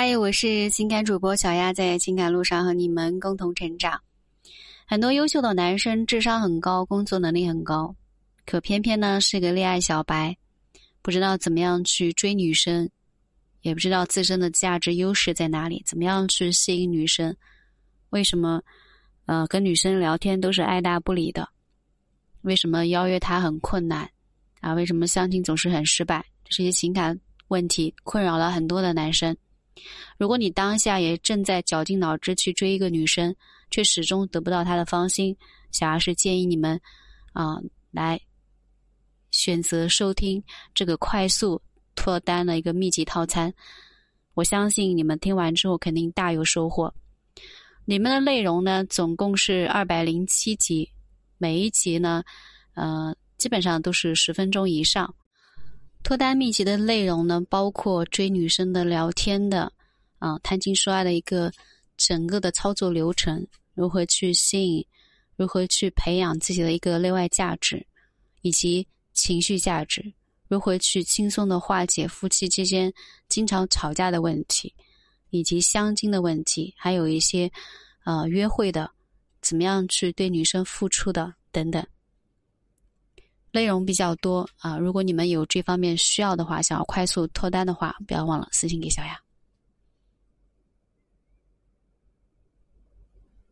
嗨，我是情感主播小丫，在情感路上和你们共同成长。很多优秀的男生智商很高，工作能力很高，可偏偏呢是个恋爱小白，不知道怎么样去追女生，也不知道自身的价值优势在哪里，怎么样去吸引女生？为什么呃跟女生聊天都是爱答不理的？为什么邀约她很困难？啊，为什么相亲总是很失败？这些情感问题困扰了很多的男生。如果你当下也正在绞尽脑汁去追一个女生，却始终得不到她的芳心，小丫是建议你们啊来选择收听这个快速脱单的一个秘籍套餐。我相信你们听完之后肯定大有收获。里面的内容呢，总共是二百零七集，每一集呢，呃，基本上都是十分钟以上。脱单秘籍的内容呢，包括追女生的聊天的，啊，谈情说爱的一个整个的操作流程，如何去吸引，如何去培养自己的一个内外价值，以及情绪价值，如何去轻松的化解夫妻之间经常吵架的问题，以及相亲的问题，还有一些，呃，约会的，怎么样去对女生付出的等等。内容比较多啊，如果你们有这方面需要的话，想要快速脱单的话，不要忘了私信给小雅。